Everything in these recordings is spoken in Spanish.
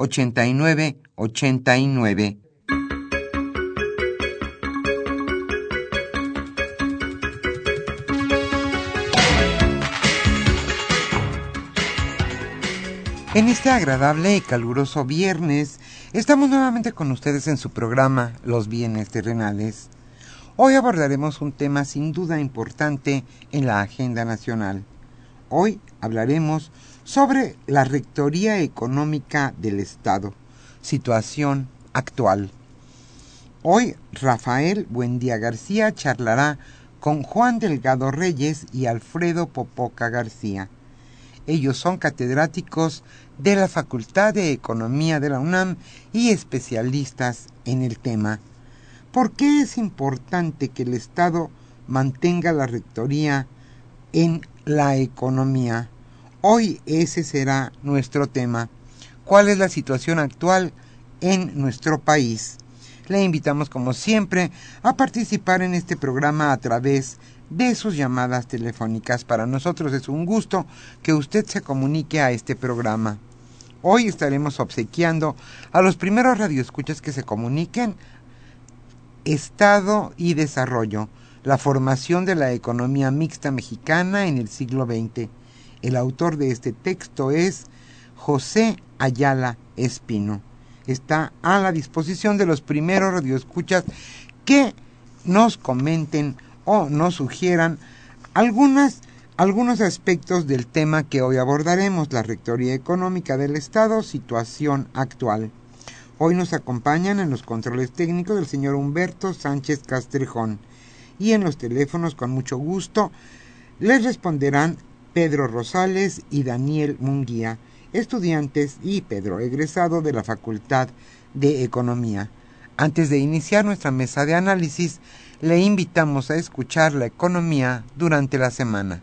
89 89. En este agradable y caluroso viernes, estamos nuevamente con ustedes en su programa Los bienes terrenales. Hoy abordaremos un tema sin duda importante en la agenda nacional. Hoy hablaremos sobre la Rectoría Económica del Estado, situación actual. Hoy Rafael Buendía García charlará con Juan Delgado Reyes y Alfredo Popoca García. Ellos son catedráticos de la Facultad de Economía de la UNAM y especialistas en el tema. ¿Por qué es importante que el Estado mantenga la rectoría en la economía? Hoy ese será nuestro tema. ¿Cuál es la situación actual en nuestro país? Le invitamos como siempre a participar en este programa a través de sus llamadas telefónicas. Para nosotros es un gusto que usted se comunique a este programa. Hoy estaremos obsequiando a los primeros radioescuchas que se comuniquen Estado y Desarrollo, la formación de la economía mixta mexicana en el siglo XX. El autor de este texto es José Ayala Espino. Está a la disposición de los primeros radioescuchas que nos comenten o nos sugieran algunos aspectos del tema que hoy abordaremos, la Rectoría Económica del Estado, situación actual. Hoy nos acompañan en los controles técnicos del señor Humberto Sánchez Castrejón y en los teléfonos con mucho gusto les responderán Pedro Rosales y Daniel Munguía, estudiantes y Pedro, egresado de la Facultad de Economía. Antes de iniciar nuestra mesa de análisis, le invitamos a escuchar la economía durante la semana.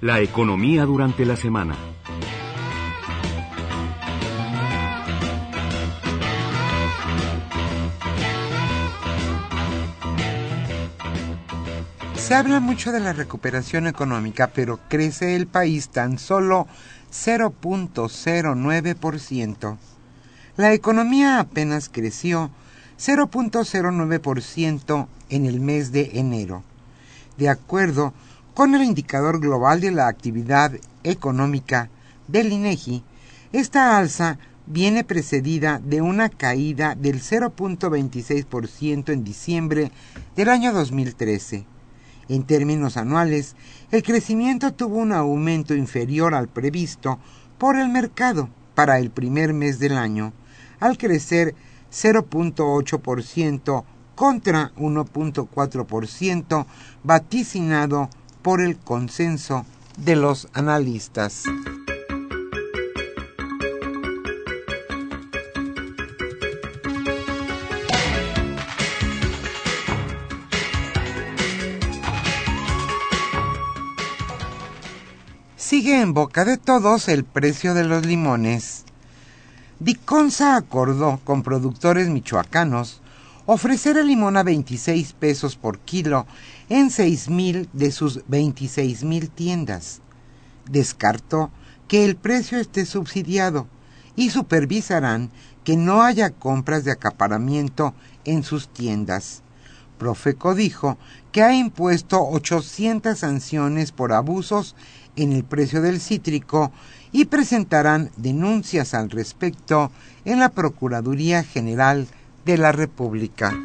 La economía durante la semana. Se habla mucho de la recuperación económica, pero crece el país tan solo 0.09%. La economía apenas creció 0.09% en el mes de enero. De acuerdo con el indicador global de la actividad económica del INEGI, esta alza viene precedida de una caída del 0.26% en diciembre del año 2013 en términos anuales, el crecimiento tuvo un aumento inferior al previsto por el mercado para el primer mes del año, al crecer 0.8% contra 1.4% vaticinado por el consenso de los analistas. Sigue en boca de todos el precio de los limones. Diconsa acordó con productores michoacanos ofrecer el limón a 26 pesos por kilo en 6 mil de sus 26 mil tiendas. Descartó que el precio esté subsidiado y supervisarán que no haya compras de acaparamiento en sus tiendas. Profeco dijo que ha impuesto 800 sanciones por abusos en el precio del cítrico y presentarán denuncias al respecto en la Procuraduría General de la República.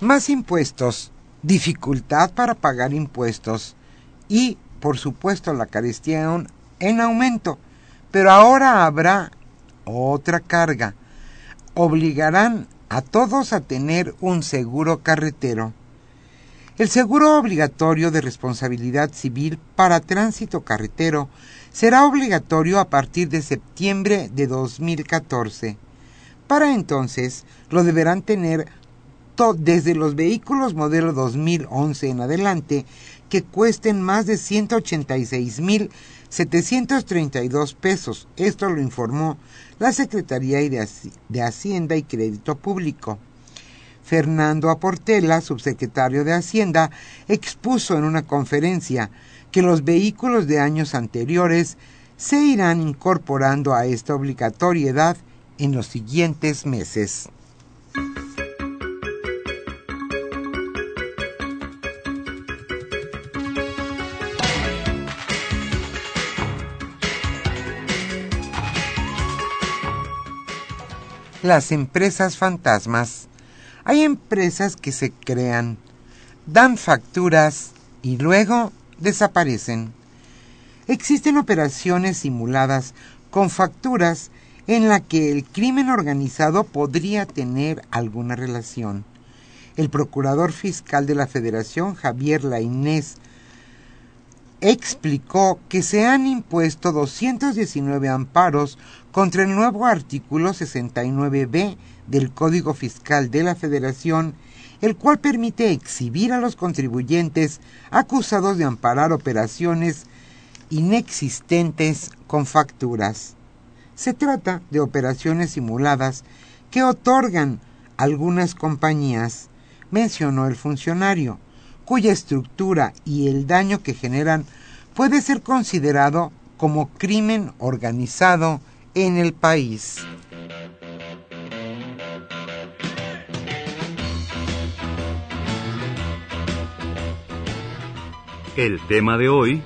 Más impuestos, dificultad para pagar impuestos y, por supuesto, la carestía en aumento. Pero ahora habrá otra carga. Obligarán a todos a tener un seguro carretero. El seguro obligatorio de responsabilidad civil para tránsito carretero será obligatorio a partir de septiembre de 2014. Para entonces lo deberán tener desde los vehículos modelo 2011 en adelante que cuesten más de 186.732 pesos. Esto lo informó la Secretaría de Hacienda y Crédito Público. Fernando Aportela, subsecretario de Hacienda, expuso en una conferencia que los vehículos de años anteriores se irán incorporando a esta obligatoriedad en los siguientes meses. Las empresas fantasmas. Hay empresas que se crean, dan facturas y luego desaparecen. Existen operaciones simuladas con facturas en la que el crimen organizado podría tener alguna relación. El procurador fiscal de la Federación, Javier Lainés, explicó que se han impuesto 219 amparos contra el nuevo artículo 69b del Código Fiscal de la Federación, el cual permite exhibir a los contribuyentes acusados de amparar operaciones inexistentes con facturas. Se trata de operaciones simuladas que otorgan algunas compañías, mencionó el funcionario, cuya estructura y el daño que generan puede ser considerado como crimen organizado en el país. El tema de hoy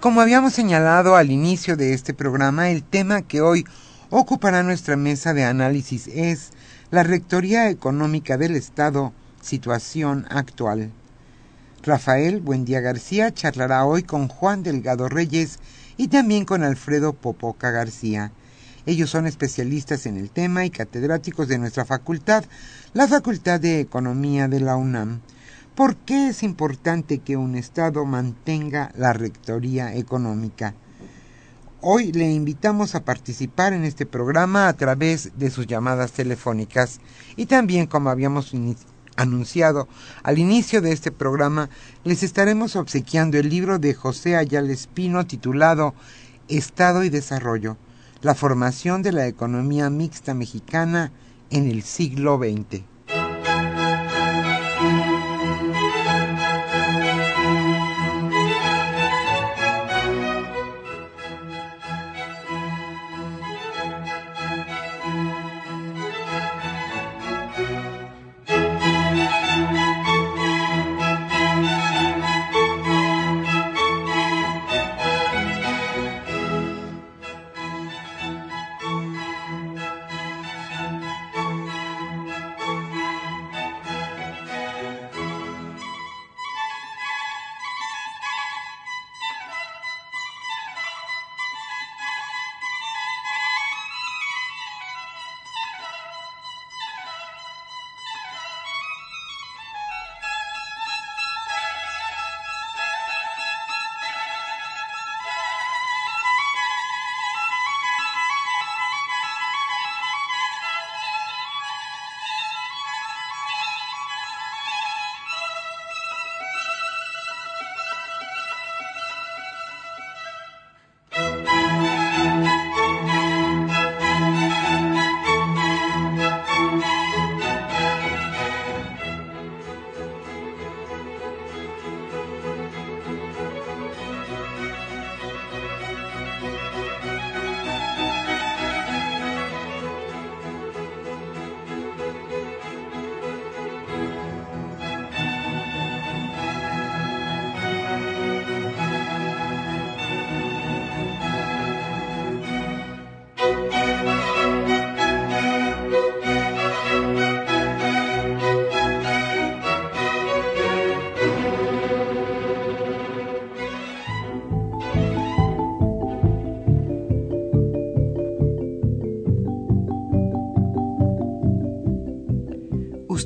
Como habíamos señalado al inicio de este programa, el tema que hoy ocupará nuestra mesa de análisis es la Rectoría Económica del Estado, situación actual. Rafael Buendía García charlará hoy con Juan Delgado Reyes y también con Alfredo Popoca García. Ellos son especialistas en el tema y catedráticos de nuestra facultad, la Facultad de Economía de la UNAM. ¿Por qué es importante que un Estado mantenga la rectoría económica? Hoy le invitamos a participar en este programa a través de sus llamadas telefónicas y también, como habíamos anunciado al inicio de este programa, les estaremos obsequiando el libro de José Ayala Espino titulado Estado y Desarrollo, la formación de la economía mixta mexicana en el siglo XX.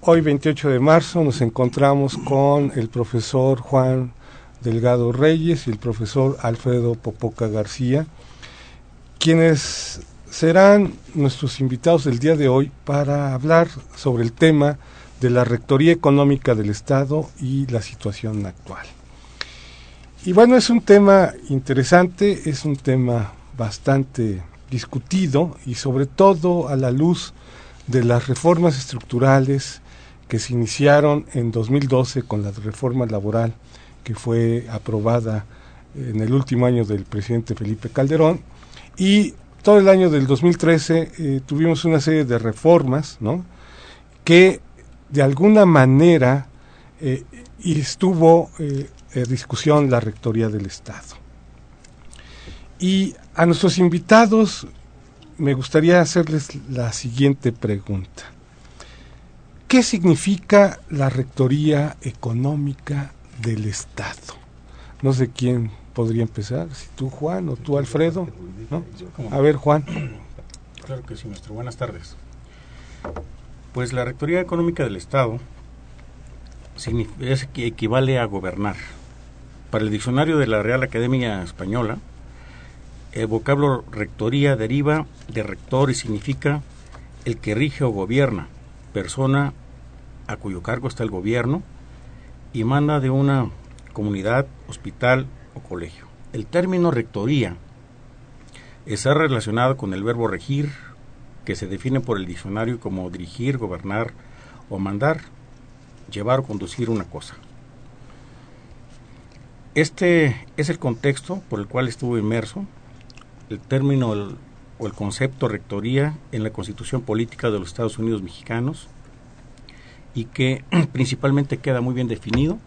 hoy 28 de marzo nos encontramos con el profesor Juan Delgado Reyes y el profesor Alfredo Popoca García, quienes serán nuestros invitados del día de hoy para hablar sobre el tema de la Rectoría Económica del Estado y la situación actual. Y bueno, es un tema interesante, es un tema bastante discutido y sobre todo a la luz de las reformas estructurales que se iniciaron en 2012 con la reforma laboral que fue aprobada en el último año del presidente Felipe Calderón y todo el año del 2013 eh, tuvimos una serie de reformas ¿no? que de alguna manera eh, estuvo eh, en discusión la Rectoría del Estado. Y a nuestros invitados me gustaría hacerles la siguiente pregunta. ¿Qué significa la Rectoría Económica del Estado. No sé quién podría empezar, si tú Juan o tú Alfredo. ¿no? A ver Juan. Claro que sí, maestro. Buenas tardes. Pues la Rectoría Económica del Estado es equivale a gobernar. Para el diccionario de la Real Academia Española, el vocablo rectoría deriva de rector y significa el que rige o gobierna, persona a cuyo cargo está el gobierno, y manda de una comunidad, hospital o colegio. El término rectoría está relacionado con el verbo regir, que se define por el diccionario como dirigir, gobernar o mandar, llevar o conducir una cosa. Este es el contexto por el cual estuvo inmerso el término o el concepto rectoría en la Constitución Política de los Estados Unidos Mexicanos y que principalmente queda muy bien definido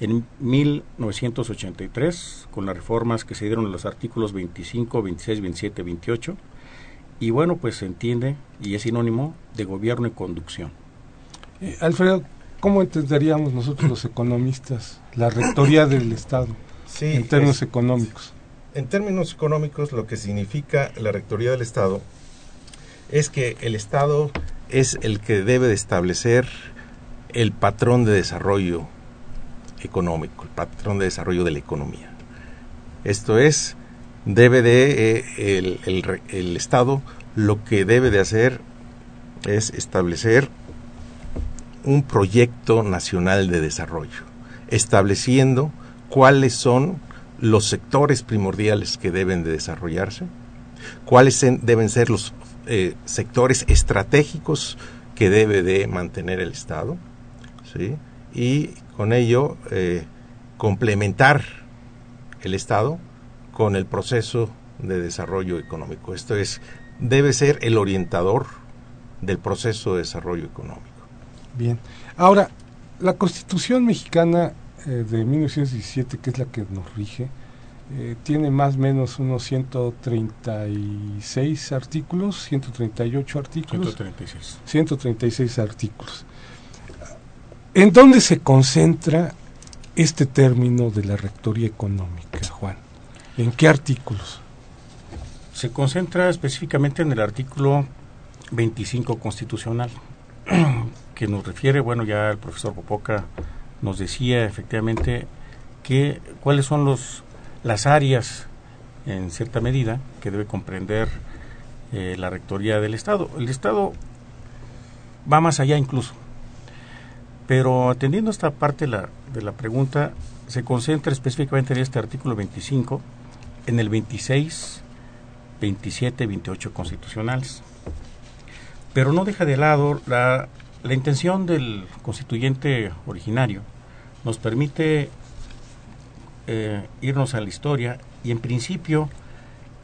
en 1983 con las reformas que se dieron en los artículos 25, 26, 27, 28 y bueno pues se entiende y es sinónimo de gobierno y conducción. Eh, Alfredo, ¿cómo entenderíamos nosotros los economistas la rectoría del Estado en términos económicos? En términos económicos lo que significa la rectoría del Estado es que el Estado es el que debe de establecer el patrón de desarrollo económico, el patrón de desarrollo de la economía. Esto es, debe de eh, el, Estado lo que debe de hacer es establecer un proyecto nacional de desarrollo, estableciendo cuáles son los sectores primordiales que deben de desarrollarse, cuáles deben ser los eh, sectores estratégicos que debe de mantener el Estado, y con ello eh, complementar el Estado con el proceso de desarrollo económico. Esto es, debe ser el orientador del proceso de desarrollo económico. Bien. Ahora, la Constitución mexicana eh, de 1917, que es la que nos rige, eh, tiene más o menos unos 136 artículos, 138 artículos. 136. 136 artículos. ¿En dónde se concentra este término de la rectoría económica, Juan? ¿En qué artículos? Se concentra específicamente en el artículo 25 constitucional, que nos refiere, bueno, ya el profesor Popoca nos decía efectivamente que cuáles son los las áreas en cierta medida que debe comprender eh, la rectoría del Estado. El Estado va más allá incluso. Pero atendiendo esta parte de la, pregunta, se concentra específicamente en este artículo 25, en el 26, 27, 28 constitucionales. Pero no deja de lado la, la intención del constituyente originario, nos permite eh, irnos a la historia y en principio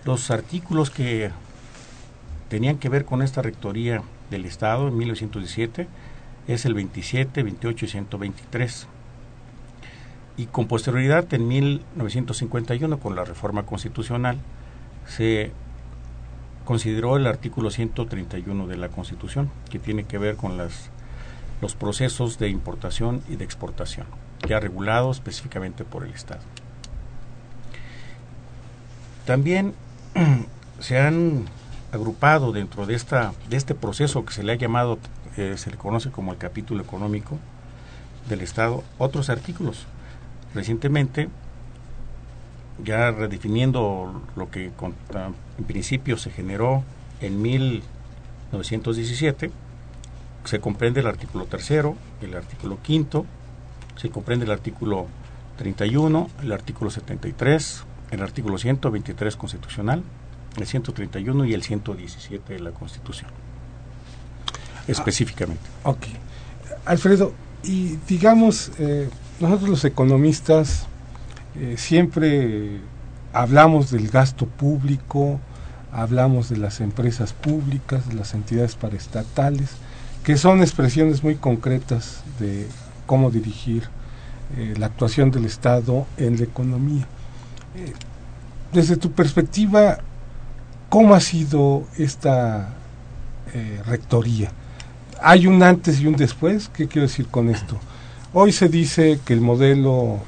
los artículos que tenían que ver con esta rectoría del Estado en 1917 es el 27, 28 y 123. Y con posterioridad, en 1951, con la reforma constitucional, se consideró el artículo 131 de la Constitución, que tiene que ver con las, los procesos de importación y de exportación, ya regulado específicamente por el Estado. También se han agrupado dentro de, esta, de este proceso que se le ha llamado, se le conoce como el capítulo económico del Estado, otros artículos. Recientemente, ya redefiniendo lo que en principio se generó en 1917, se comprende el artículo tercero, el artículo quinto, se comprende el artículo 31, el artículo 73, el artículo 123 constitucional, el 131 y el 117 de la Constitución. Específicamente. ok. Alfredo, y digamos, eh, nosotros los economistas eh, siempre hablamos del gasto público, hablamos de las empresas públicas, de las entidades paraestatales, que son expresiones muy concretas de cómo dirigir eh, la actuación del Estado en la economía. desde tu perspectiva, ¿Cómo ha sido esta rectoría? ¿Hay un antes y un después? ¿Qué quiero decir con esto? Hoy se dice que el modelo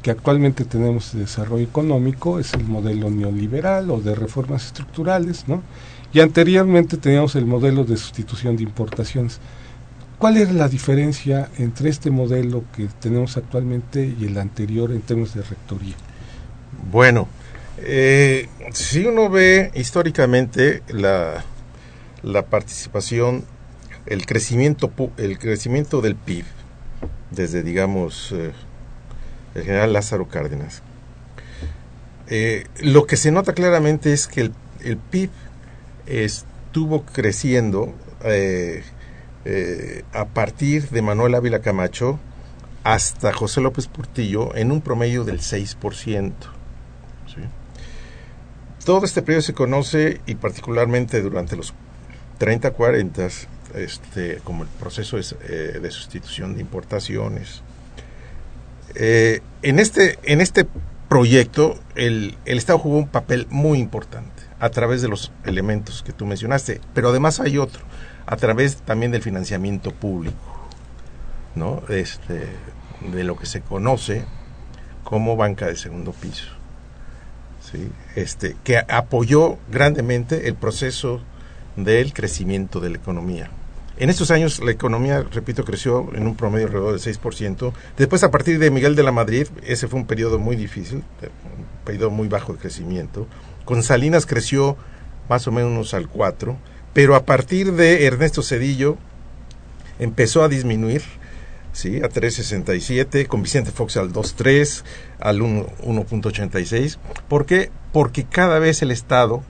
que actualmente tenemos de desarrollo económico es el modelo neoliberal o de reformas estructurales, ¿no? Y anteriormente teníamos el modelo de sustitución de importaciones. ¿Cuál es la diferencia entre este modelo que tenemos actualmente y el anterior en términos de rectoría? Bueno, eh, si uno ve históricamente la, la participación, el crecimiento, el crecimiento del PIB, desde, digamos, eh, el general Lázaro Cárdenas, eh, lo que se nota claramente es que el, el PIB estuvo creciendo eh, a partir de Manuel Ávila Camacho hasta José López Portillo en un promedio del 6%. Todo este periodo se conoce y particularmente durante los 30, 40, este, como el proceso eh, de sustitución de importaciones. Eh, en, este, en este proyecto el, el Estado jugó un papel muy importante a través de los elementos que tú mencionaste, pero además hay otro, a través también del financiamiento público, ¿no? Este, de lo que se conoce como banca de segundo piso este, que apoyó grandemente el proceso del crecimiento de la economía. En estos años la economía, repito, creció en un promedio alrededor del 6%. Después, a partir de Miguel de la Madrid, ese fue un periodo muy difícil, un periodo muy bajo de crecimiento. Con Salinas creció más o menos al 4%, pero a partir de Ernesto Cedillo empezó a disminuir ¿sí? a 3.67, con Vicente Fox al 2.3, al 1.86. ¿Por qué? Porque cada vez el Estado,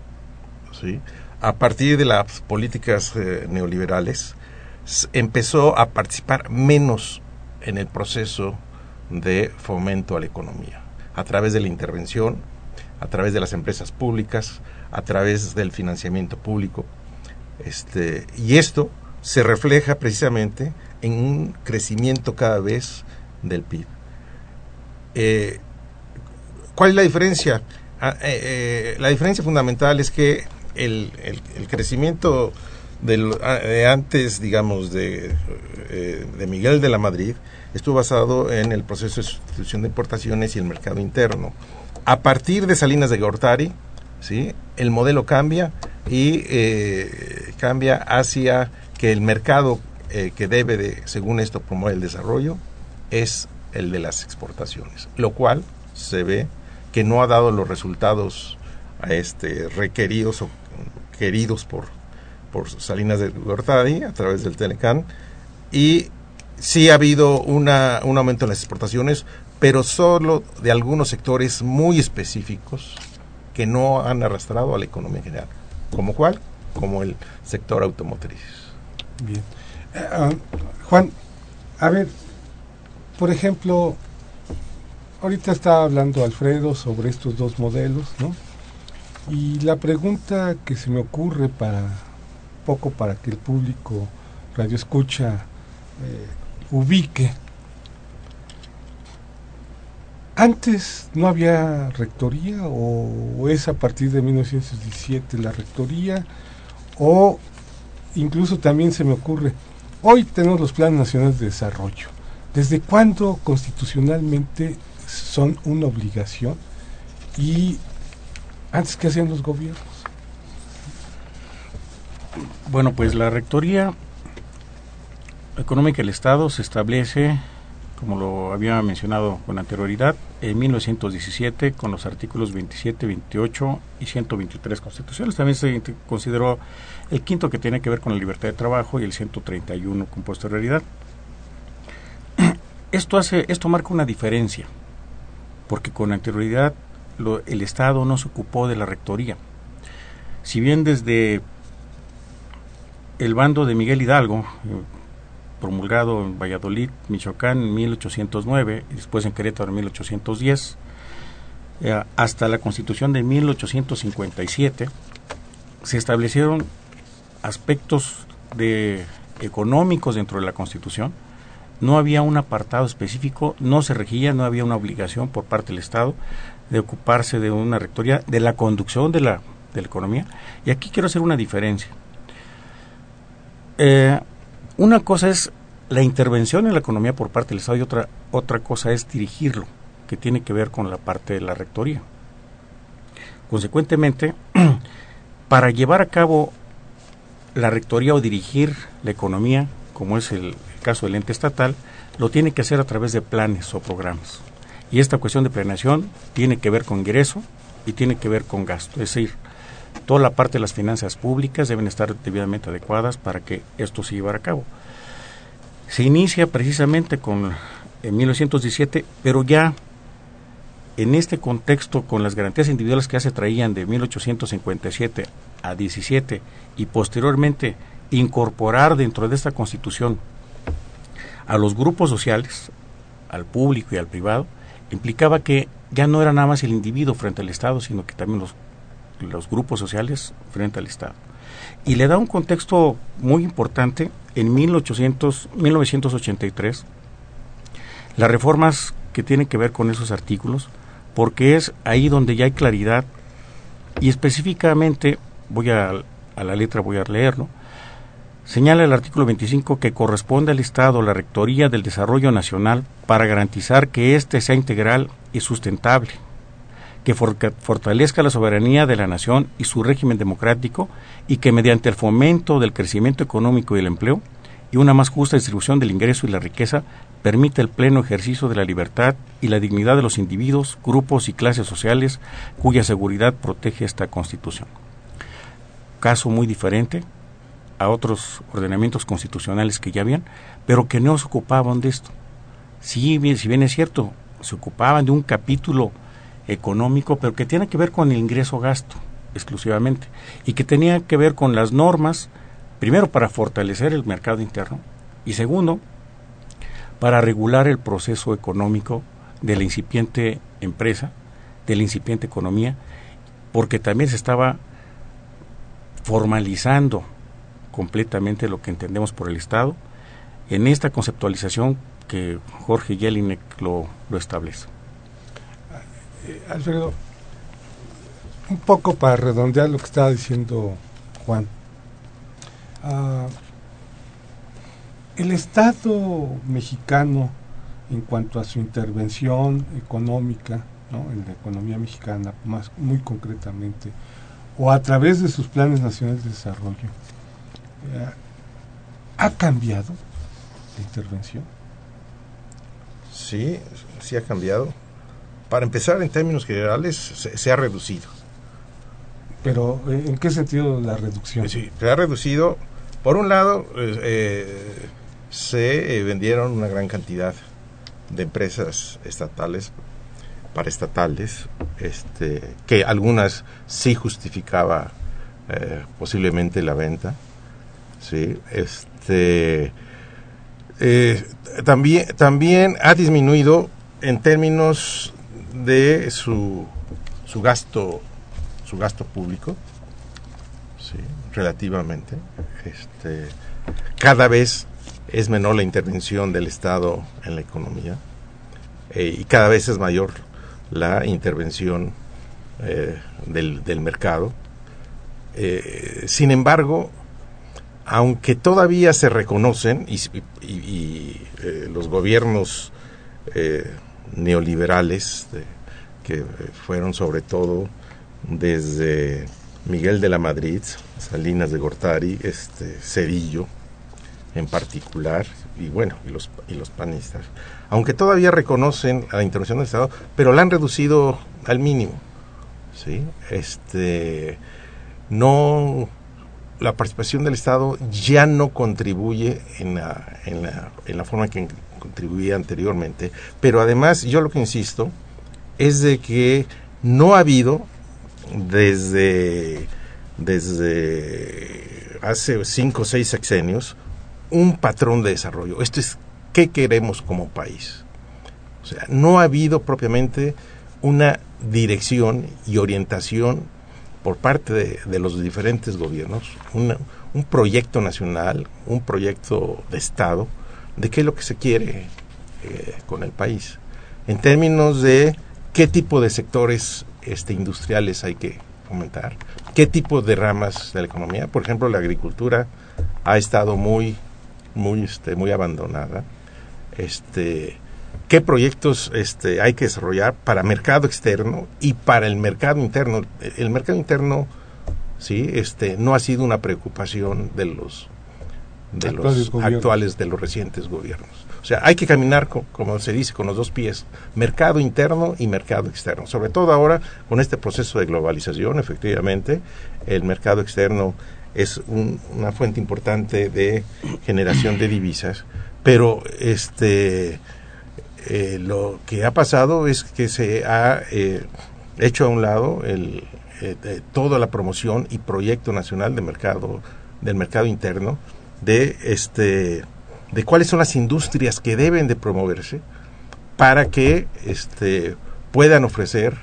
¿sí? A partir de las políticas eh, neoliberales, empezó a participar menos en el proceso de fomento a la economía, a través de la intervención, a través de las empresas públicas, a través del financiamiento público. Este, y esto se refleja precisamente en un crecimiento cada vez del PIB. Eh, ¿Cuál es la diferencia? Ah, eh, la diferencia fundamental es que el, crecimiento ah, de antes, digamos, de, de Miguel de la Madrid, estuvo basado en el proceso de sustitución de importaciones y el mercado interno. A partir de Salinas de Gortari, ¿sí? el modelo cambia y cambia hacia que el mercado eh, que debe de, según esto, promover el desarrollo es el de las exportaciones, lo cual se ve que no ha dado los resultados a este requeridos o queridos por, por Salinas de Gortari a través del Telecan y sí ha habido una, un aumento en las exportaciones, pero solo de algunos sectores muy específicos que no han arrastrado a la economía general. ¿Como cuál? Como el sector automotriz. Bien. Ah, Juan, a ver, por ejemplo, ahorita estaba hablando Alfredo sobre estos dos modelos, ¿no? Y la pregunta que se me ocurre para poco para que el público radio escucha ubique. Antes no había rectoría o, es a partir de 1917 la rectoría o incluso también se me ocurre, hoy tenemos los planes nacionales de desarrollo. ¿Desde cuándo constitucionalmente son una obligación? Y antes que hacían los gobiernos. Bueno, pues la rectoría económica del Estado se establece, como lo había mencionado con anterioridad, en 1917 con los artículos 27, 28 y 123 constitucionales. También se consideró el quinto que tiene que ver con la libertad de trabajo y el 131 con posterioridad. Esto, hace, esto marca una diferencia, porque con anterioridad el Estado no se ocupó de la rectoría. Si bien desde el bando de Miguel Hidalgo, eh, promulgado en Valladolid, Michoacán, en 1809, y después en Querétaro en 1810, eh, hasta la Constitución de 1857, se establecieron aspectos de económicos dentro de la Constitución. No había un apartado específico, no se regía, no había una obligación por parte del Estado de ocuparse de una rectoría, de la conducción de la, economía. Y aquí quiero hacer una diferencia. Eh, una cosa es la intervención en la economía por parte del Estado y otra, otra cosa es dirigirlo, que tiene que ver con la parte de la rectoría. Consecuentemente, para llevar a cabo la rectoría o dirigir la economía, como es el, caso del ente estatal, lo tiene que hacer a través de planes o programas. Y esta cuestión de planeación tiene que ver con ingreso y tiene que ver con gasto. Es decir, toda la parte de las finanzas públicas deben estar debidamente adecuadas para que esto se llevara a cabo. Se inicia precisamente con en 1917, pero ya en este contexto con las garantías individuales que ya se traían de 1857 a 17 y posteriormente incorporar dentro de esta constitución a los grupos sociales, al público y al privado, implicaba que ya no era nada más el individuo frente al Estado, sino que también los los grupos sociales frente al Estado. Y le da un contexto muy importante en 1800, 1983, las reformas que tienen que ver con esos artículos, porque es ahí donde ya hay claridad y específicamente, voy a, a la letra, voy a leerlo, señala el artículo 25 que corresponde al Estado la Rectoría del Desarrollo Nacional para garantizar que éste sea integral y sustentable que fortalezca la soberanía de la nación y su régimen democrático y que mediante el fomento del crecimiento económico y el empleo y una más justa distribución del ingreso y la riqueza permite el pleno ejercicio de la libertad y la dignidad de los individuos, grupos y clases sociales cuya seguridad protege esta Constitución. Caso muy diferente a otros ordenamientos constitucionales que ya habían, pero que no se ocupaban de esto. si bien es cierto, se ocupaban de un capítulo económico, pero que tiene que ver con el ingreso-gasto exclusivamente y que tenía que ver con las normas, primero para fortalecer el mercado interno y segundo, para regular el proceso económico de la incipiente empresa, de la incipiente economía, porque también se estaba formalizando completamente lo que entendemos por el Estado en esta conceptualización que Jorge Jelinek lo, establece. Eh, Alfredo, un poco para redondear lo que estaba diciendo Juan. Ah, el Estado mexicano, en cuanto a su intervención económica, en la economía mexicana, más muy concretamente, o a través de sus planes nacionales de desarrollo, ¿ha cambiado la intervención? Sí, sí ha cambiado para empezar, en términos generales, se, ha reducido. Pero, eh, ¿en qué sentido la reducción? Sí, se ha reducido. Por un lado, eh, eh, se vendieron una gran cantidad de empresas estatales para estatales, este, que algunas sí justificaba posiblemente la venta, sí, este, también también ha disminuido en términos de su, su gasto su gasto público sí, relativamente este cada vez es menor la intervención del Estado en la economía eh, y cada vez es mayor la intervención eh, del, del, mercado. Eh, sin embargo, aunque todavía se reconocen y, y los gobiernos neoliberales de, que fueron sobre todo desde Miguel de la Madrid, Salinas de Gortari, este Cedillo en particular y bueno, y los y los panistas, aunque todavía reconocen la intervención del Estado, pero la han reducido al mínimo. ¿Sí? Este no la participación del Estado ya no contribuye en la, en la, en la forma que contribuía anteriormente, pero además yo lo que insisto es de que no ha habido desde, desde hace cinco o seis sexenios un patrón de desarrollo. Esto es qué queremos como país. O sea, no ha habido propiamente una dirección y orientación por parte de, los diferentes gobiernos, un proyecto nacional, un proyecto de Estado, de qué es lo que se quiere eh, con el país. En términos de qué tipo de sectores este, industriales hay que fomentar, qué tipo de ramas de la economía. Por ejemplo, la agricultura ha estado muy, muy, este, muy abandonada. Este, qué proyectos este, hay que desarrollar para mercado externo y para el mercado interno. El mercado interno, sí, este, no ha sido una preocupación de los de los actuales, de los recientes gobiernos. O sea, hay que caminar, como se dice, con los dos pies, mercado interno y mercado externo. Sobre todo ahora, con este proceso de globalización, efectivamente, el mercado externo es una fuente importante de generación de divisas, pero este eh, lo que ha pasado es que se ha eh, hecho a un lado el, eh, toda la promoción y proyecto nacional de mercado del mercado interno de este de cuáles son las industrias que deben de promoverse para que este, puedan ofrecer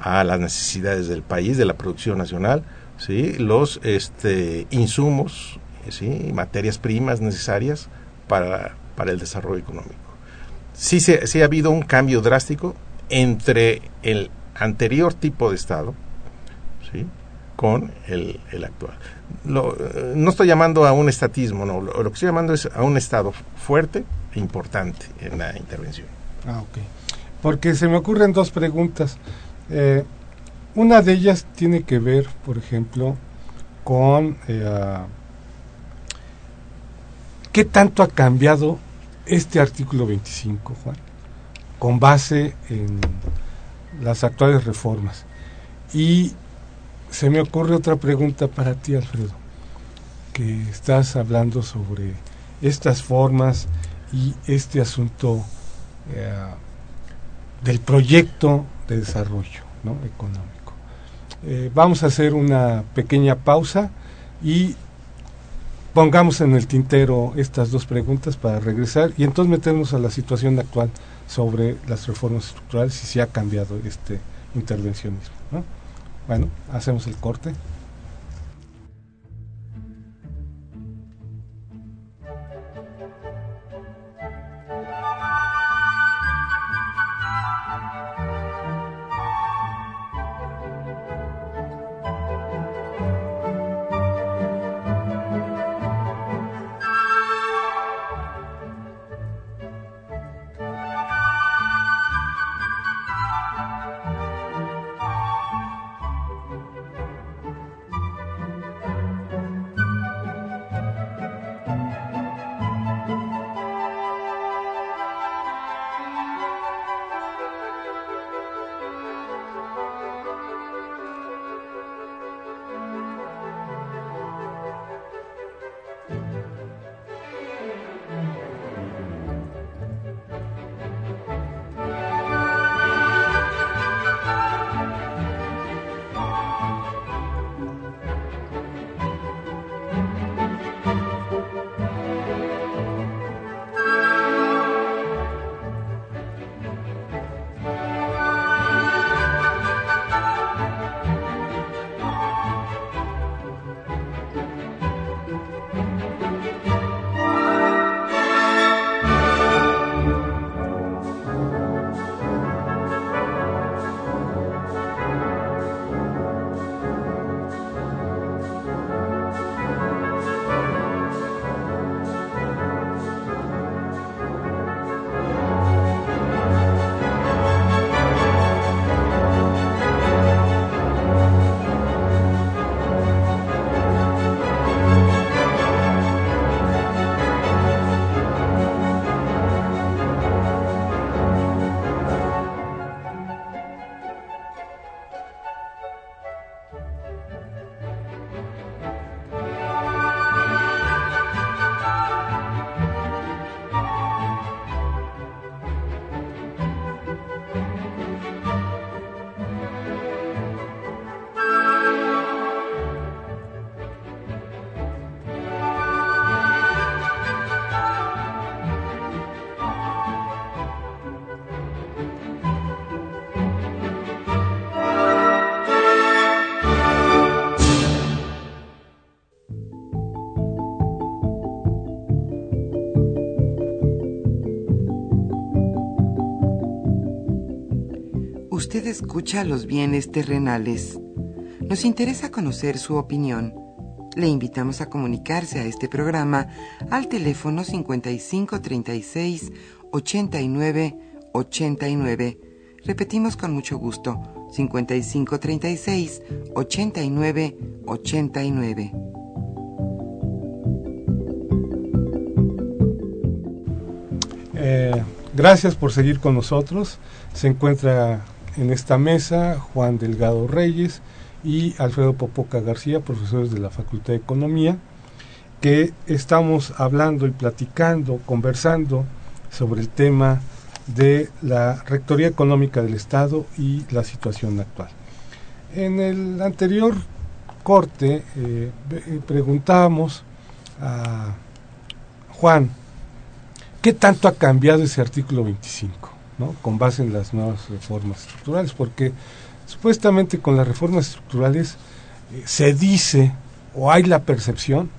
a las necesidades del país, de la producción nacional, ¿sí? los este, insumos, ¿sí? materias primas necesarias para, para el desarrollo económico. Sí, se, sí ha habido un cambio drástico entre el anterior tipo de Estado con el, el actual lo, no estoy llamando a un estatismo, no, lo, lo, que estoy llamando es a un Estado fuerte e importante en la intervención. Ah, ok. Porque se me ocurren dos preguntas. Eh, una de ellas tiene que ver, por ejemplo, con eh, qué tanto ha cambiado este artículo 25, Juan, con base en las actuales reformas. Y se me ocurre otra pregunta para ti, Alfredo, que estás hablando sobre estas formas y este asunto eh, del proyecto de desarrollo económico. Eh, vamos a hacer una pequeña pausa y pongamos en el tintero estas dos preguntas para regresar y entonces meternos a la situación actual sobre las reformas estructurales y si ha cambiado este intervencionismo. ¿no? Bueno, hacemos el corte. Escucha los bienes terrenales. Nos interesa conocer su opinión. Le invitamos a comunicarse a este programa al teléfono 5536 89 89. Repetimos con mucho gusto, 5536 89 89. Eh, gracias por seguir con nosotros. Se encuentra en esta mesa Juan Delgado Reyes y Alfredo Popoca García, profesores de la Facultad de Economía, que estamos hablando y platicando, conversando sobre el tema de la Rectoría Económica del Estado y la situación actual. En el anterior corte eh, preguntábamos a Juan, ¿qué tanto ha cambiado ese artículo 25? ¿No? con base en las nuevas reformas estructurales, porque supuestamente con las reformas estructurales eh, se dice o hay la percepción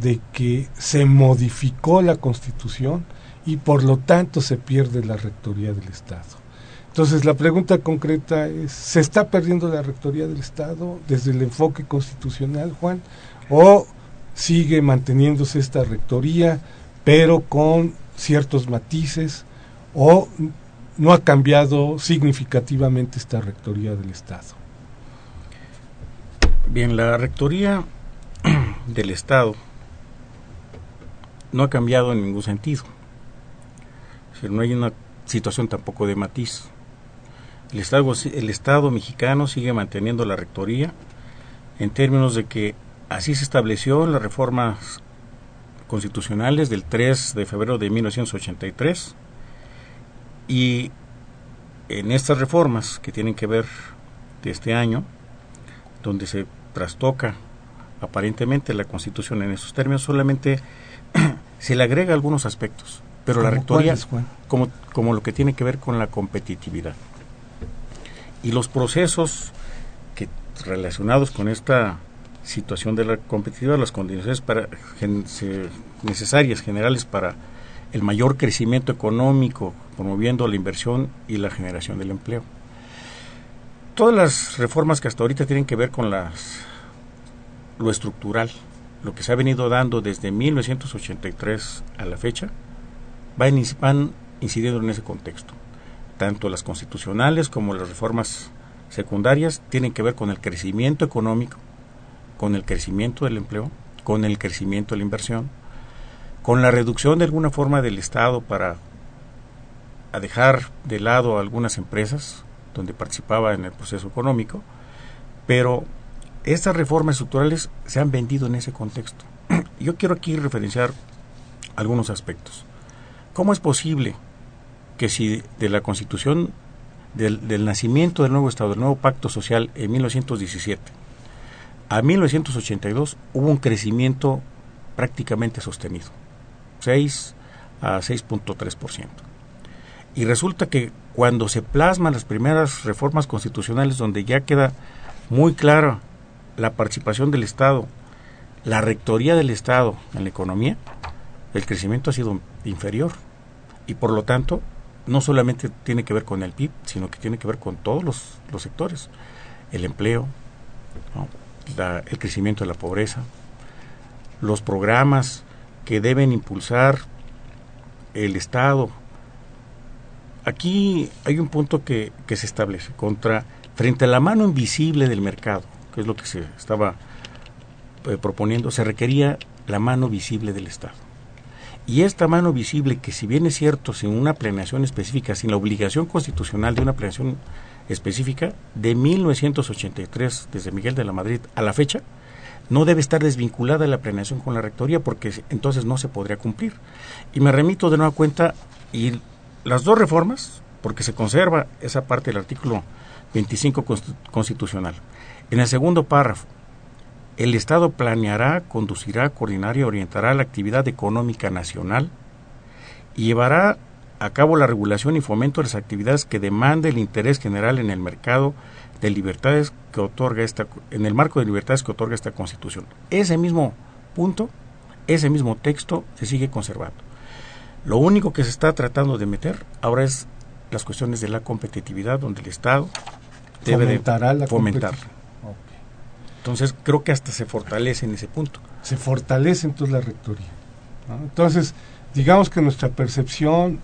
de que se modificó la constitución y por lo tanto se pierde la rectoría del Estado. Entonces la pregunta concreta es, ¿se está perdiendo la rectoría del Estado desde el enfoque constitucional, Juan? ¿O sigue manteniéndose esta rectoría, pero con ciertos matices? ¿O no ha cambiado significativamente esta rectoría del Estado? Bien, la rectoría del Estado no ha cambiado en ningún sentido no hay una situación tampoco de matiz. El Estado, el Estado mexicano sigue manteniendo la rectoría en términos de que así se estableció en las reformas constitucionales del 3 de febrero de 1983 y en estas reformas que tienen que ver de este año, donde se trastoca aparentemente la Constitución en esos términos, solamente se le agrega algunos aspectos pero la rectoría como, como lo que tiene que ver con la competitividad. Y los procesos que relacionados con esta situación de la competitividad, las condiciones para, necesarias, generales para el mayor crecimiento económico, promoviendo la inversión y la generación del empleo. Todas las reformas que hasta ahorita tienen que ver con lo estructural, lo que se ha venido dando desde 1983 a la fecha, van, incidiendo en ese contexto. Tanto las constitucionales como las reformas secundarias tienen que ver con el crecimiento económico, con el crecimiento del empleo, con el crecimiento de la inversión, con la reducción de alguna forma del Estado para dejar de lado algunas empresas donde participaba en el proceso económico, pero estas reformas estructurales se han vendido en ese contexto. Yo quiero aquí referenciar algunos aspectos. ¿Cómo es posible que si de la constitución del, nacimiento del nuevo Estado, del nuevo pacto social en 1917 a 1982 hubo un crecimiento prácticamente sostenido, 6 a 6.3%. Y resulta que cuando se plasman las primeras reformas constitucionales donde ya queda muy clara la participación del Estado, la rectoría del Estado en la economía, el crecimiento ha sido inferior y por lo tanto no solamente tiene que ver con el PIB, sino que tiene que ver con todos los, sectores, el empleo, el crecimiento de la pobreza, los programas que deben impulsar el Estado. Aquí hay un punto que, se establece contra frente a la mano invisible del mercado, que es lo que se estaba eh, proponiendo, se requería la mano visible del Estado. Y esta mano visible, que si bien es cierto, sin una planeación específica, sin la obligación constitucional de una planeación específica, de 1983, desde Miguel de la Madrid a la fecha, no debe estar desvinculada la planeación con la rectoría porque entonces no se podría cumplir. Y me remito de nueva cuenta, y las dos reformas, porque se conserva esa parte del artículo 25 constitucional. En el segundo párrafo, el Estado planeará, conducirá, coordinará y orientará la actividad económica nacional y llevará a cabo la regulación y fomento de las actividades que demande el interés general en el mercado de libertades que otorga esta en el marco de libertades que otorga esta Constitución. Ese mismo punto, ese mismo texto se sigue conservando. Lo único que se está tratando de meter ahora es las cuestiones de la competitividad, donde el Estado debe Fomentará de fomentar. Entonces creo que hasta se fortalece en ese punto. se fortalece entonces la rectoría. ¿no? Entonces, digamos que nuestra percepción,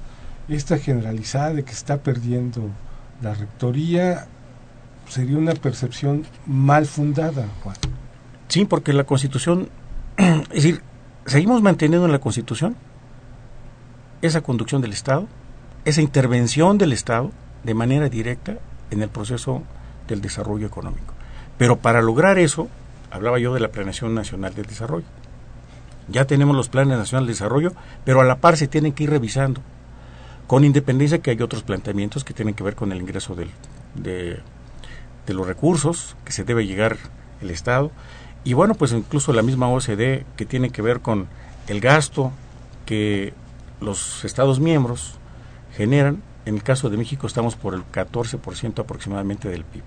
esta generalizada de que está perdiendo la rectoría, sería una percepción mal fundada, Juan. Sí, porque la Constitución, es decir, seguimos manteniendo en la Constitución esa conducción del Estado, esa intervención del Estado de manera directa en el proceso del desarrollo económico. Pero para lograr eso, hablaba yo de la Planeación Nacional del Desarrollo. Ya tenemos los planes nacionales de desarrollo, pero a la par se tienen que ir revisando, con independencia que hay otros planteamientos que tienen que ver con el ingreso del- de, de los recursos que se debe llegar el Estado, y bueno, pues incluso la misma OCDE que tiene que ver con el gasto que los Estados miembros generan. En el caso de México estamos por el 14% aproximadamente del PIB,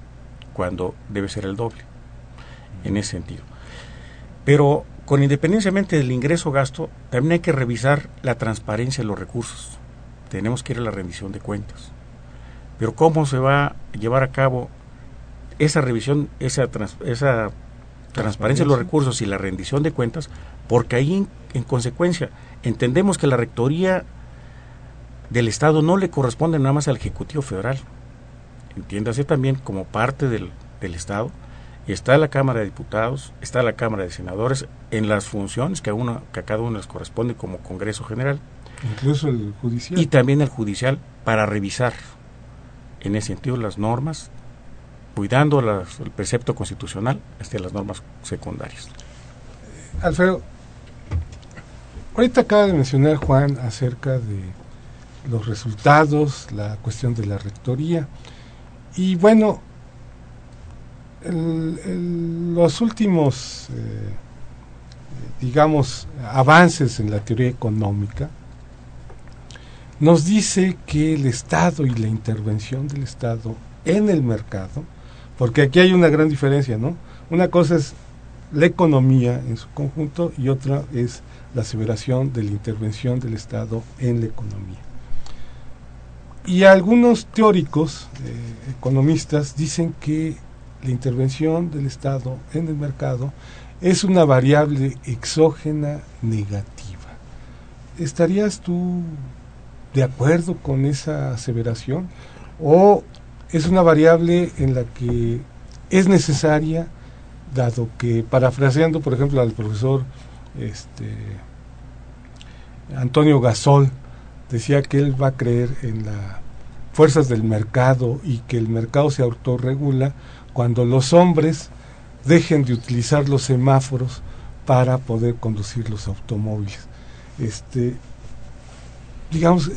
cuando debe ser el doble, en ese sentido. Pero con independenciamente del ingreso-gasto, también hay que revisar la transparencia de los recursos. Tenemos que ir a la rendición de cuentas. Pero ¿cómo se va a llevar a cabo esa revisión, esa, trans- esa transparencia de los recursos y la rendición de cuentas? Porque ahí, en, en consecuencia, entendemos que la rectoría del Estado no le corresponde nada más al Ejecutivo Federal. Entiéndase también como parte del, del Estado. Está la Cámara de Diputados, está la Cámara de Senadores en las funciones que a, uno, que a cada uno les corresponde como Congreso General Incluso el judicial. y también el judicial para revisar en ese sentido las normas, cuidando las- el precepto constitucional hasta las normas secundarias. Alfredo, ahorita acaba de mencionar Juan acerca de los resultados, la cuestión de la rectoría. Y bueno, los últimos, eh, digamos, avances en la teoría económica nos dice que el Estado y la intervención del Estado en el mercado, porque aquí hay una gran diferencia, ¿no? Una cosa es la economía en su conjunto y otra es la aseveración de la intervención del Estado en la economía. Y algunos teóricos, eh, economistas, dicen que la intervención del Estado en el mercado es una variable exógena negativa. ¿Estarías tú de acuerdo con esa aseveración? ¿O es una variable en la que es necesaria dado que parafraseando por ejemplo al profesor este Antonio Gasol decía que él va a creer en las fuerzas del mercado y que el mercado se autorregula cuando los hombres dejen de utilizar los semáforos para poder conducir los automóviles. Este digamos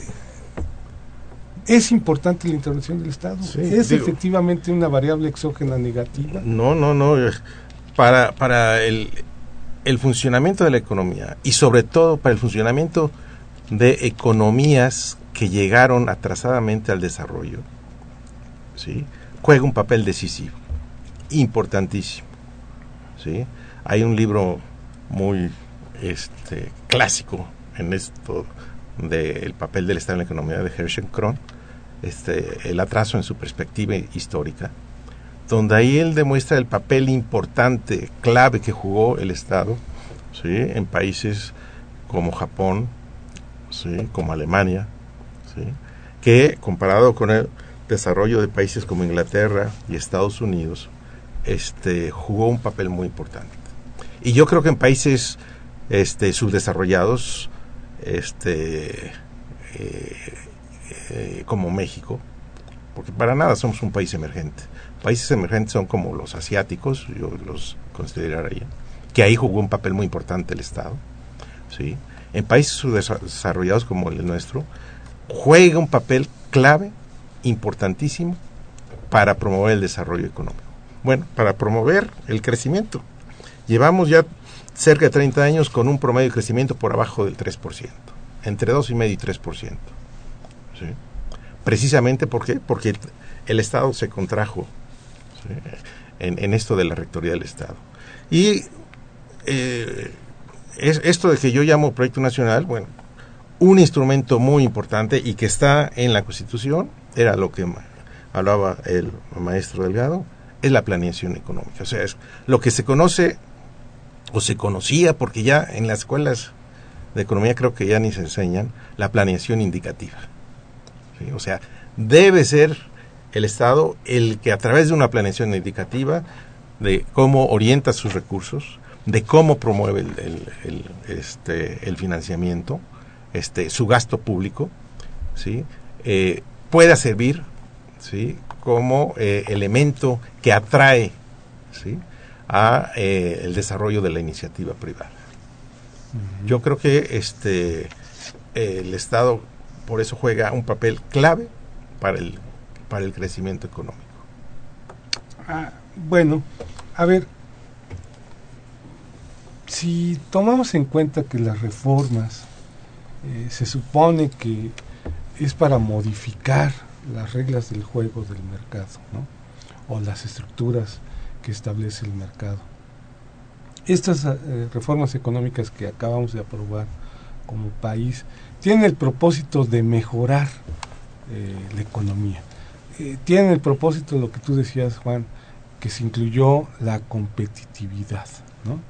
es importante la intervención del Estado. Sí, es digo- efectivamente una variable exógena negativa. No, no, no. Para, para el, el funcionamiento de la economía y sobre todo para el funcionamiento de economías que llegaron atrasadamente al desarrollo, ¿sí? juega un papel decisivo, importantísimo. ¿sí? Hay un libro muy este, clásico en esto del papel del Estado en la economía de Herschel Kron, este, el atraso en su perspectiva histórica, donde ahí él demuestra el papel importante, clave que jugó el Estado ¿sí? en países como Japón, ¿sí? como Alemania, ¿sí? que comparado con el desarrollo de países como Inglaterra y Estados Unidos, este, jugó un papel muy importante. Y yo creo que en países este, subdesarrollados, este, eh, eh, como México, porque para nada somos un país emergente. Países emergentes son como los asiáticos, yo los consideraría, que ahí jugó un papel muy importante el Estado. ¿sí? En países subdesarrollados como el nuestro, juega un papel clave, importantísimo, para promover el desarrollo económico. Bueno, para promover el crecimiento. Llevamos ya cerca de 30 años con un promedio de crecimiento por abajo del 3%, entre 2,5 y 3%. ¿sí? Precisamente ¿por qué? porque el Estado se contrajo. En, en, esto de la rectoría del Estado. Y eh, es, esto de que yo llamo proyecto nacional, bueno, un instrumento muy importante y que está en la Constitución, era lo que hablaba el maestro Delgado, es la planeación económica. O sea, es lo que se conoce o se conocía, porque ya en las escuelas de economía creo que ya ni se enseñan, la planeación indicativa. O sea, debe ser el Estado el que a través de una planeación indicativa de cómo orienta sus recursos, de cómo promueve el, este, el financiamiento, este, su gasto público, ¿sí? Eh, pueda servir ¿sí? como eh, elemento que atrae ¿sí? a eh, el desarrollo de la iniciativa privada. Yo creo que este el Estado por eso juega un papel clave para el para el crecimiento económico. Ah, bueno, a ver, si tomamos en cuenta que las reformas eh, se supone que es para modificar las reglas del juego del mercado, ¿no? o las estructuras que establece el mercado. Estas eh, reformas económicas que acabamos de aprobar como país tienen el propósito de mejorar eh, la economía. Tienen el propósito, lo que tú decías, Juan, que se incluyó la competitividad. ¿no?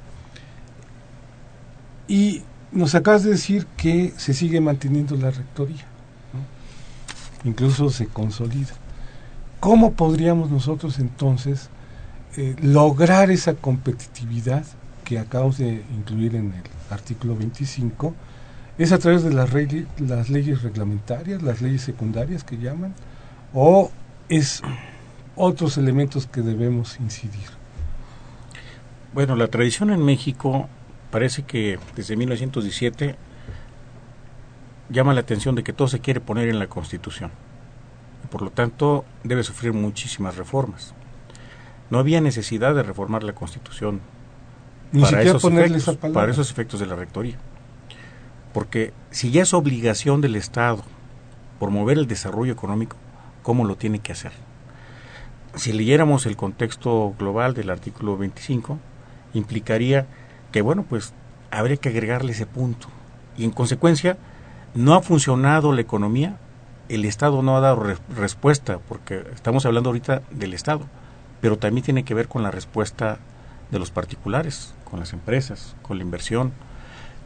Y nos acabas de decir que se sigue manteniendo la rectoría, incluso se consolida. ¿Cómo podríamos nosotros entonces eh, lograr esa competitividad que acabamos de incluir en el artículo 25? ¿Es a través de las, las leyes reglamentarias, las leyes secundarias que llaman? ¿O es otros elementos que debemos incidir? Bueno, la tradición en México parece que desde 1917 llama la atención de que todo se quiere poner en la Constitución. Por lo tanto, debe sufrir muchísimas reformas. No había necesidad de reformar la Constitución para, esos efectos, para esos efectos de la Rectoría. Porque si ya es obligación del Estado promover el desarrollo económico, ¿cómo lo tiene que hacer? Si leyéramos el contexto global del artículo 25, implicaría que bueno, pues habría que agregarle ese punto. Y en consecuencia, no ha funcionado la economía, el Estado no ha dado respuesta, porque estamos hablando ahorita del Estado, pero también tiene que ver con la respuesta de los particulares, con las empresas, con la inversión.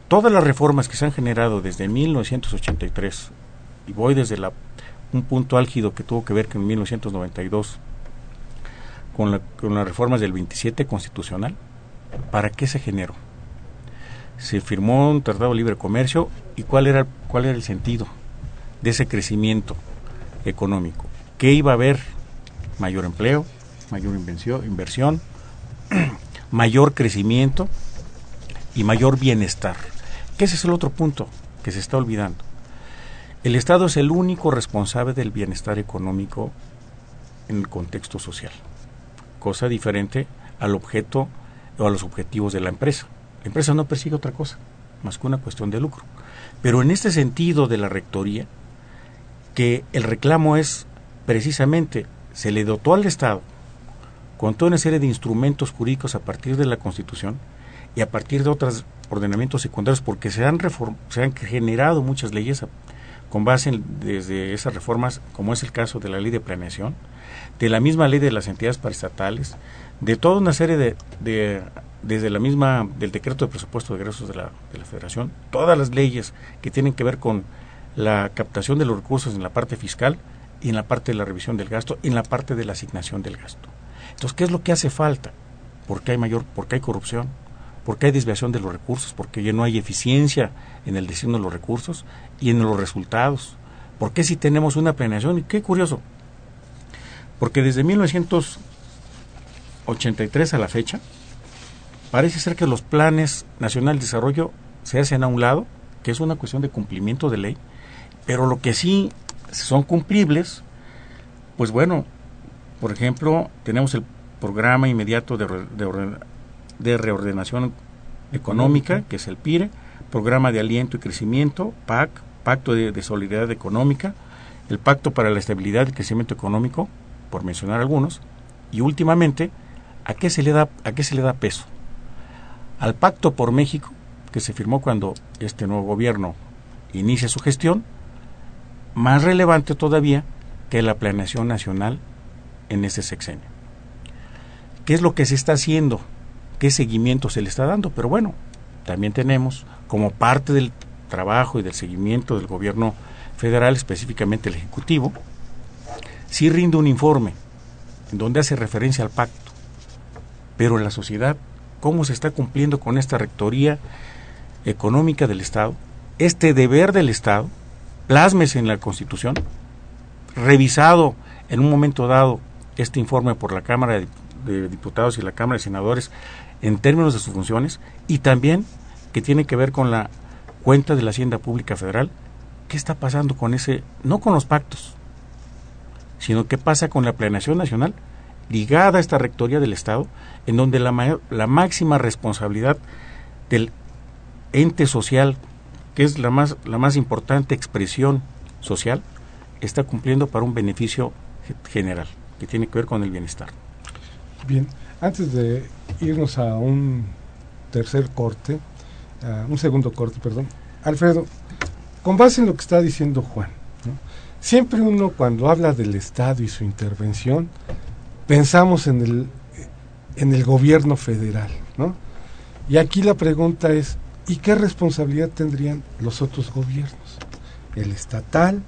Todas las reformas que se han generado desde 1983, y voy desde la, un punto álgido que tuvo que ver con 1992, con, la, con las reformas del 27 constitucional, ¿Para qué se generó? Se firmó un tratado de libre comercio y cuál era, cuál era el sentido de ese crecimiento económico. ¿Qué iba a haber? Mayor empleo, mayor inversión, mayor crecimiento y mayor bienestar. ¿Qué ese es el otro punto que se está olvidando. El Estado es el único responsable del bienestar económico en el contexto social, cosa diferente al objeto o a los objetivos de la empresa. La empresa no persigue otra cosa más que una cuestión de lucro. Pero en este sentido de la rectoría, que el reclamo es precisamente, se le dotó al Estado con toda una serie de instrumentos jurídicos a partir de la Constitución y a partir de otros ordenamientos secundarios, porque se han, se han generado muchas leyes con base desde esas reformas, como es el caso de la ley de planeación, de la misma ley de las entidades paraestatales, de toda una serie de, desde la misma, del decreto de presupuesto de egresos de la, de la Federación, todas las leyes que tienen que ver con la captación de los recursos en la parte fiscal y en la parte de la revisión del gasto y en la parte de la asignación del gasto. Entonces, ¿qué es lo que hace falta? Porque hay mayor, porque hay corrupción, porque hay desviación de los recursos, porque ya no hay eficiencia en el diseño de los recursos y en los resultados. ¿Por qué si tenemos una planeación? Y qué curioso, porque desde 1900 83 a la fecha, parece ser que los planes nacionales de desarrollo se hacen a un lado, que es una cuestión de cumplimiento de ley, pero lo que sí son cumplibles, pues bueno, por ejemplo, tenemos el programa inmediato de, de, reordenación económica, que es el PIRE, programa de aliento y crecimiento, PAC, Pacto de, Solidaridad Económica, el Pacto para la Estabilidad y Crecimiento Económico, por mencionar algunos, y últimamente ¿A qué se le da, a qué se le da peso? Al Pacto por México, que se firmó cuando este nuevo gobierno inicia su gestión, más relevante todavía que la planeación nacional en este sexenio. ¿Qué es lo que se está haciendo? ¿Qué seguimiento se le está dando? Pero bueno, también tenemos como parte del trabajo y del seguimiento del gobierno federal, específicamente el Ejecutivo, sí rinde un informe en donde hace referencia al pacto, pero en la sociedad, ¿cómo se está cumpliendo con esta rectoría económica del Estado? Este deber del Estado, plásmese en la Constitución, revisado en un momento dado este informe por la Cámara de Diputados y la Cámara de Senadores en términos de sus funciones y también que tiene que ver con la cuenta de la Hacienda Pública Federal. ¿Qué está pasando con ese, no con los pactos, sino qué pasa con la planeación nacional ligada a esta rectoría del Estado, en donde la, la máxima responsabilidad del ente social, que es la más, la más importante expresión social, está cumpliendo para un beneficio general, que tiene que ver con el bienestar. Bien, antes de irnos a un tercer corte, un segundo corte, perdón, Alfredo, con base en lo que está diciendo Juan, siempre uno cuando habla del Estado y su intervención, pensamos en el, en el gobierno federal, ¿no? Y aquí la pregunta es, ¿y qué responsabilidad tendrían los otros gobiernos? El estatal,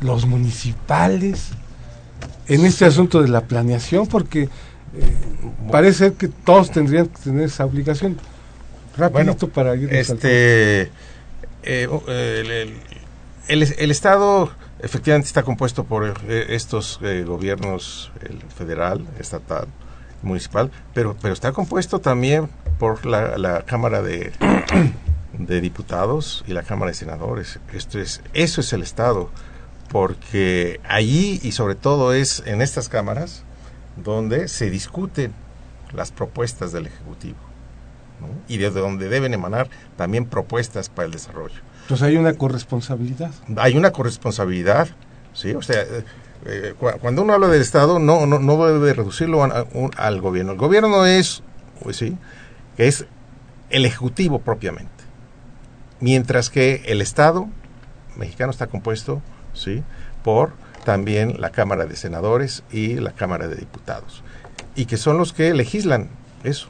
los municipales, en este asunto de la planeación, porque eh, parece que todos tendrían que tener esa obligación. Rapidito para ir este, eh, oh, el, el, Estado efectivamente está compuesto por eh, estos gobiernos, el federal, estatal, municipal, pero, pero está compuesto también por la, la Cámara de, de Diputados y la Cámara de Senadores. Esto es, eso es el Estado porque allí y sobre todo es en estas cámaras donde se discuten las propuestas del Ejecutivo y de donde deben emanar también propuestas para el desarrollo. Entonces hay una corresponsabilidad. Hay una corresponsabilidad, sí, o sea, eh, eh, cuando uno habla del Estado no, no, no debe reducirlo al gobierno. El gobierno es, pues sí, es el Ejecutivo propiamente, mientras que el Estado mexicano está compuesto ¿sí? por también la Cámara de Senadores y la Cámara de Diputados. Y que son los que legislan eso.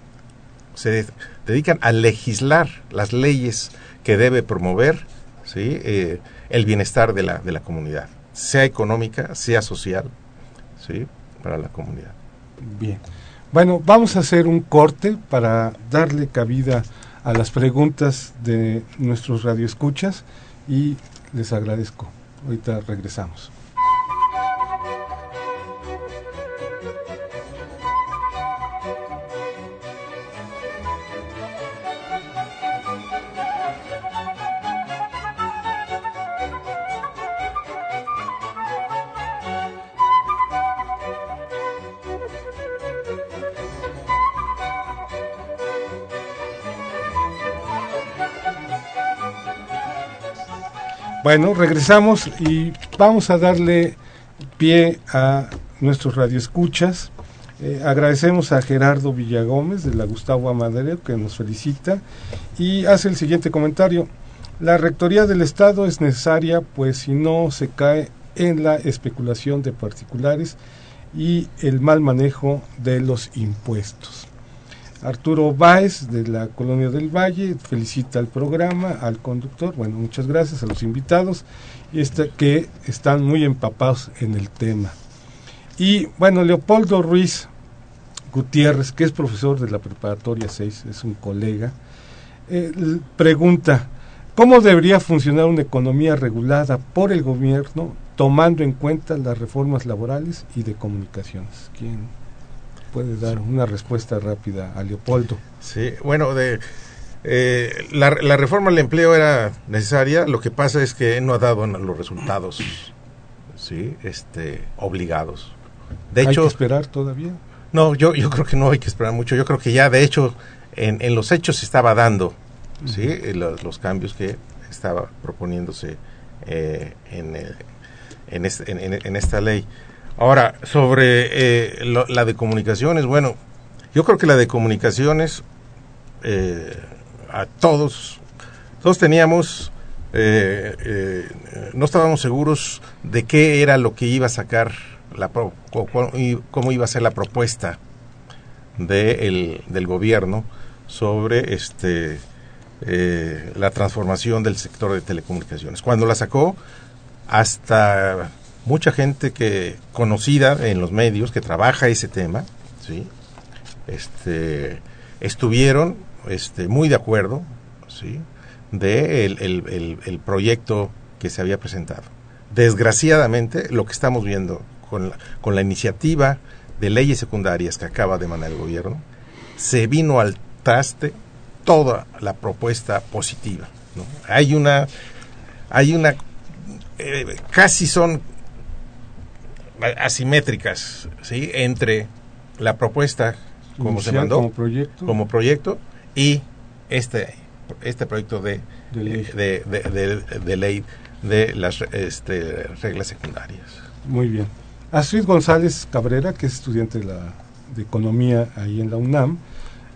Se dedican a legislar las leyes que debe promover ¿sí? Eh, el bienestar de la, de la comunidad, sea económica, sea social, ¿sí? para la comunidad. Bien. Bueno, vamos a hacer un corte para darle cabida a las preguntas de nuestros radioescuchas y les agradezco. Ahorita regresamos. Bueno, regresamos y vamos a darle pie a nuestros radioescuchas. Eh, agradecemos a Gerardo Villagómez de la Gustavo Amadero que nos felicita y hace el siguiente comentario. La rectoría del Estado es necesaria pues si no se cae en la especulación de particulares y el mal manejo de los impuestos. Arturo Báez de la Colonia del Valle felicita al programa, al conductor, bueno, muchas gracias a los invitados este, que están muy empapados en el tema. Y bueno, Leopoldo Ruiz Gutiérrez, que es profesor de la Preparatoria 6, es un colega, eh, pregunta, ¿cómo debería funcionar una economía regulada por el gobierno tomando en cuenta las reformas laborales y de comunicaciones? ¿Quién? Puede dar una respuesta rápida a Leopoldo. Sí, bueno, de, eh, la, reforma del empleo era necesaria, lo que pasa es que no ha dado los resultados sí, este, obligados. De ¿Hay que esperar todavía? No, yo, yo creo que no hay que esperar mucho, yo creo que ya de hecho en, en los hechos se estaba dando ¿sí? Eh, los, cambios que estaba proponiéndose eh, en, en, en esta ley. Ahora, sobre eh, la de comunicaciones, bueno, yo creo que la de comunicaciones, eh, a todos, todos teníamos eh, eh, no estábamos seguros de qué era lo que iba a sacar, la cómo iba a ser la propuesta de del gobierno sobre este eh, la transformación del sector de telecomunicaciones. Cuando la sacó, hasta mucha gente que conocida en los medios que trabaja ese tema, sí, este, estuvieron este, muy de acuerdo, sí, de el, proyecto que se había presentado. Desgraciadamente, lo que estamos viendo con la, con la iniciativa de leyes secundarias que acaba de mandar el gobierno, se vino al traste toda la propuesta positiva. Hay una, hay una, eh, casi son asimétricas, ¿sí? Entre la propuesta como se mandó como proyecto, como proyecto y este este proyecto de, de, ley. De, ley de las este, reglas secundarias. Muy bien. Astrid González Cabrera, que es estudiante de, la, de Economía ahí en la UNAM,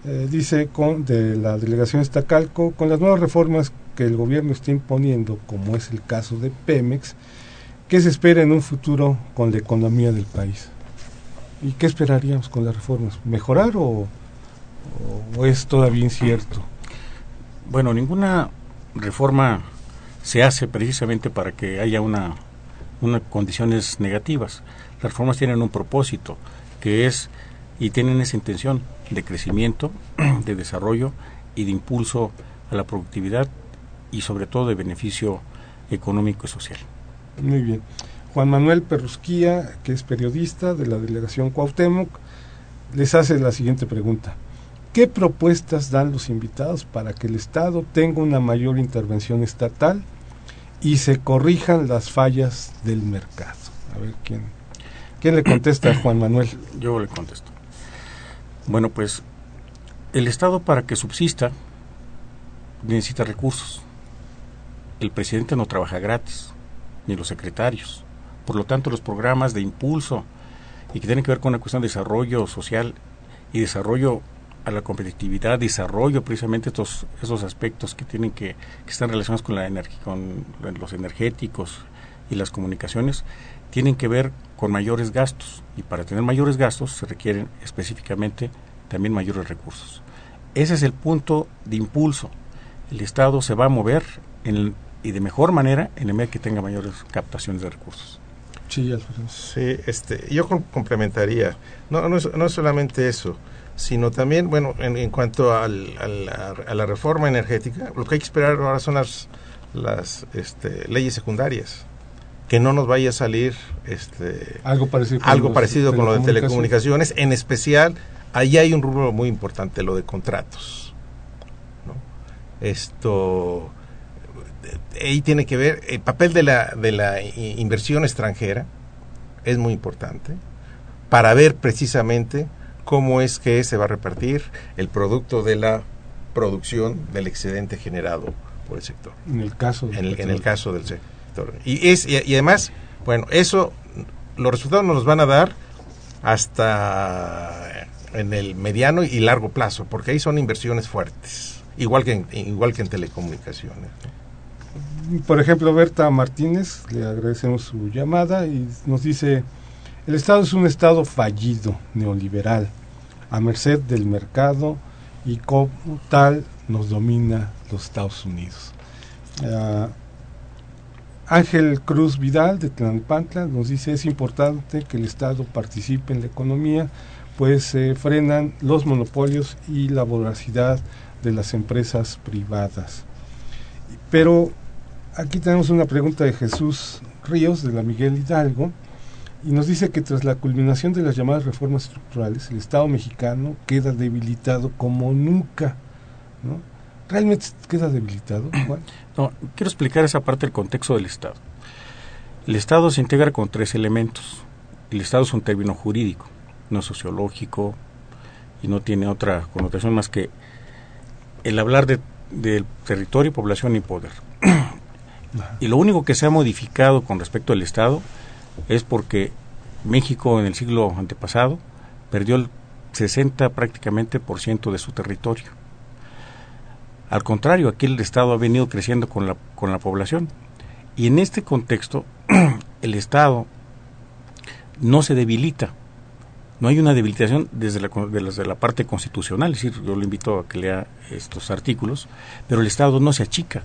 eh, dice con, de la delegación Estacalco, con las nuevas reformas que el gobierno está imponiendo, como es el caso de Pemex, ¿qué se espera en un futuro con la economía del país? ¿Y qué esperaríamos con las reformas? ¿Mejorar o, es todavía incierto? Bueno, ninguna reforma se hace precisamente para que haya una, una condiciones negativas. Las reformas tienen un propósito, que es, y tienen esa intención de crecimiento, de desarrollo y de impulso a la productividad y sobre todo de beneficio económico y social. Muy bien. Juan Manuel Perrusquía, que es periodista de la delegación Cuauhtémoc, les hace la siguiente pregunta. ¿Qué propuestas dan los invitados para que el Estado tenga una mayor intervención estatal y se corrijan las fallas del mercado? A ver quién, quién le contesta a Juan Manuel. Yo le contesto. Bueno, pues el Estado para que subsista necesita recursos. El presidente no trabaja gratis, ni los secretarios. Por lo tanto, los programas de impulso y que tienen que ver con la cuestión de desarrollo social y desarrollo a la competitividad, desarrollo, precisamente estos esos aspectos que tienen que, están relacionados con la con los energéticos y las comunicaciones, tienen que ver con mayores gastos y para tener mayores gastos se requieren específicamente también mayores recursos. Ese es el punto de impulso. El Estado se va a mover en y de mejor manera en el medio que tenga mayores captaciones de recursos. Sí, sí este, yo complementaría. No, no, es, no es solamente eso sino también, bueno, en, cuanto a la reforma energética, lo que hay que esperar ahora son las, las este, leyes secundarias. Que no nos vaya a salir este, algo parecido, con, algo parecido con lo de telecomunicaciones. En especial, ahí hay un rubro muy importante, lo de contratos. Esto, ahí tiene que ver, el papel de la, de la inversión extranjera es muy importante para ver precisamente cómo es que se va a repartir el producto de la producción del excedente generado por el sector. En el caso del, en el, caso del sector. Y, es, y, además, bueno, eso, los resultados nos los van a dar hasta en el mediano y largo plazo, porque ahí son inversiones fuertes, igual que en, igual que en telecomunicaciones. Por ejemplo, Berta Martínez, le agradecemos su llamada y nos dice, el Estado es un Estado fallido, neoliberal, a merced del mercado y como tal nos domina los Estados Unidos. Ah, Ángel Cruz Vidal de Tlalnepantla nos dice es importante que el Estado participe en la economía, pues se frenan los monopolios y la voracidad de las empresas privadas. Pero aquí tenemos una pregunta de Jesús Ríos de la Miguel Hidalgo y nos dice que tras la culminación de las llamadas reformas estructurales, el Estado mexicano queda debilitado como nunca. ¿no? ¿Realmente queda debilitado? No, quiero explicar esa parte del contexto del Estado. El Estado se integra con tres elementos. El Estado es un término jurídico, no sociológico, y no tiene otra connotación más que el hablar de, territorio, población y poder. y lo único que se ha modificado con respecto al Estado es porque México en el siglo antepasado perdió el 60 prácticamente por ciento de su territorio. Al contrario, aquí el Estado ha venido creciendo con la, con la población. Y en este contexto, el Estado no se debilita. No hay una debilitación desde la, desde la parte constitucional, es decir, yo le invito a que lea estos artículos, pero el Estado no se achica.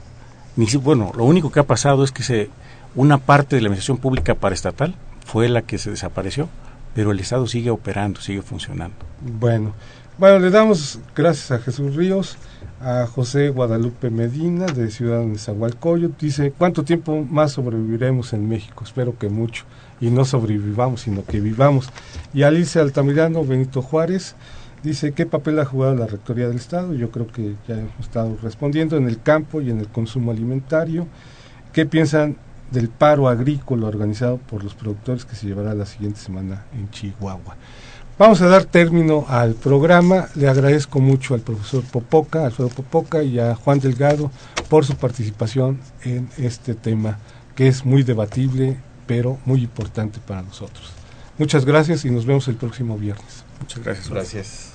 Bueno, lo único que ha pasado es que se, una parte de la administración pública paraestatal fue la que se desapareció, pero el Estado sigue operando, sigue funcionando. Bueno, bueno, le damos gracias a Jesús Ríos, a José Guadalupe Medina de Ciudad de Zahualcoyot. Dice, ¿cuánto tiempo más sobreviviremos en México? Espero que mucho. Y no sobrevivamos, sino que vivamos. Y Alicia Altamirano, Benito Juárez, dice, ¿qué papel ha jugado la Rectoría del Estado? Yo creo que ya hemos estado respondiendo en el campo y en el consumo alimentario. ¿Qué piensan del paro agrícola organizado por los productores que se llevará la siguiente semana en Chihuahua? Vamos a dar término al programa. Le agradezco mucho al profesor Popoca, Alfredo Popoca y a Juan Delgado por su participación en este tema que es muy debatible, pero muy importante para nosotros. Muchas gracias y nos vemos el próximo viernes. Muchas gracias. Gracias.